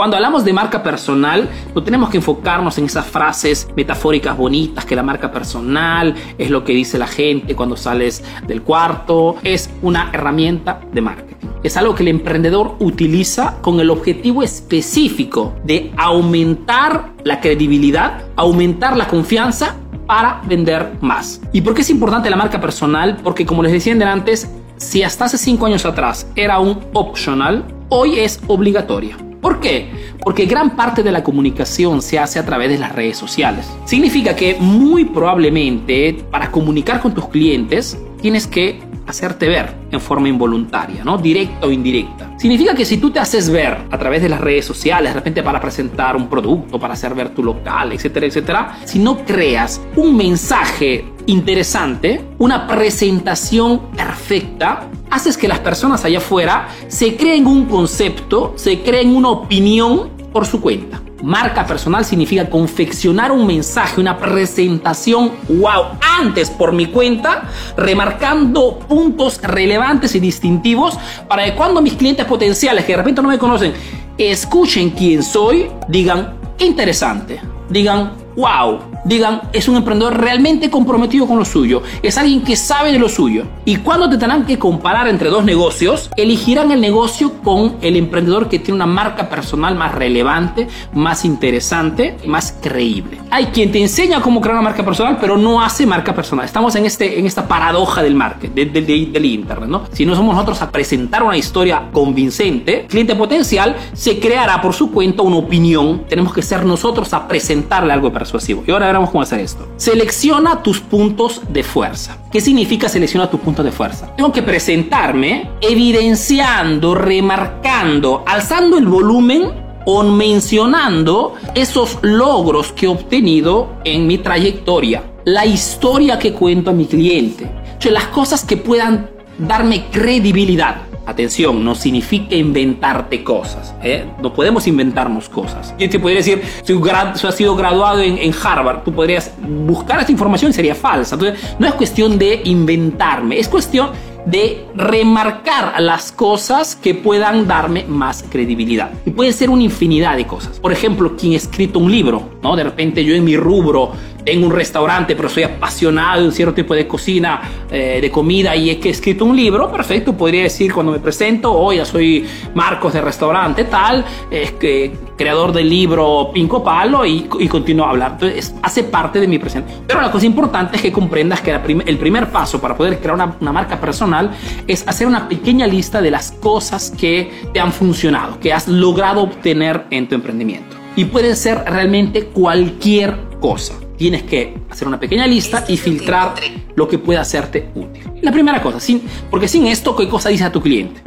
Cuando hablamos de marca personal, no tenemos que enfocarnos en esas frases metafóricas bonitas que la marca personal es lo que dice la gente cuando sales del cuarto. Es una herramienta de marketing. Es algo que el emprendedor utiliza con el objetivo específico de aumentar la credibilidad, aumentar la confianza para vender más. ¿Y por qué es importante la marca personal? Porque como les decía antes, si hasta hace 5 años atrás era un optional, hoy es obligatoria. ¿Por qué? Porque gran parte de la comunicación se hace a través de las redes sociales. Significa que muy probablemente para comunicar con tus clientes tienes que hacerte ver en forma involuntaria, ¿no? Directa o indirecta. Significa que si tú te haces ver a través de las redes sociales, de repente para presentar un producto, para hacer ver tu local, etcétera, etcétera, si no creas un mensaje interesante, una presentación perfecta, haces que las personas allá afuera se creen un concepto, se creen una opinión por su cuenta. Marca personal significa confeccionar un mensaje, una presentación, wow, antes por mi cuenta, remarcando puntos relevantes y distintivos para que cuando mis clientes potenciales que de repente no me conocen, escuchen quién soy, digan, interesante, digan, wow, digan, es un emprendedor realmente comprometido con lo suyo, es alguien que sabe de lo suyo. Y cuando te tendrán que comparar entre dos negocios, elegirán el negocio con el emprendedor que tiene una marca personal más relevante, más interesante, más creíble. Hay quien te enseña cómo crear una marca personal, pero no hace marca personal. Estamos en, este, en esta paradoja del marketing, del internet, ¿no? Si no somos nosotros a presentar una historia convincente, cliente potencial se creará por su cuenta una opinión. Tenemos que ser nosotros a presentarle algo persuasivo. Y ahora veremos cómo hacer esto. Selecciona tus puntos de fuerza. ¿Qué significa selecciona tus puntos de fuerza? Tengo que presentarme evidenciando, remarcando, alzando el volumen o mencionando esos logros que he obtenido en mi trayectoria, la historia que cuento a mi cliente, o las cosas que puedan darme credibilidad. Atención, no significa inventarte cosas. ¿eh? No podemos inventarnos cosas. Yo te podría decir, si has sido graduado en, Harvard, tú podrías buscar esta información y sería falsa. Entonces, no es cuestión de inventarme, es cuestión de remarcar las cosas que puedan darme más credibilidad. Y puede ser una infinidad de cosas. Por ejemplo, quien ha escrito un libro, ¿no? De repente yo en mi rubro tengo un restaurante, pero soy apasionado de un cierto tipo de cocina, eh, de comida, y es que he escrito un libro, perfecto, podría decir cuando me presento, hoy ya soy Marcos de restaurante tal, es que creador del libro Pinco Palo y, y continúo a hablar. Entonces, hace parte de mi presente. Pero la cosa importante es que comprendas que el primer paso para poder crear una, una marca personal es hacer una pequeña lista de las cosas que te han funcionado, que has logrado obtener en tu emprendimiento. Y pueden ser realmente cualquier cosa. Tienes que hacer una pequeña lista y filtrar lo que pueda hacerte útil. La primera cosa, sin, porque sin esto, ¿qué cosa dice a tu cliente?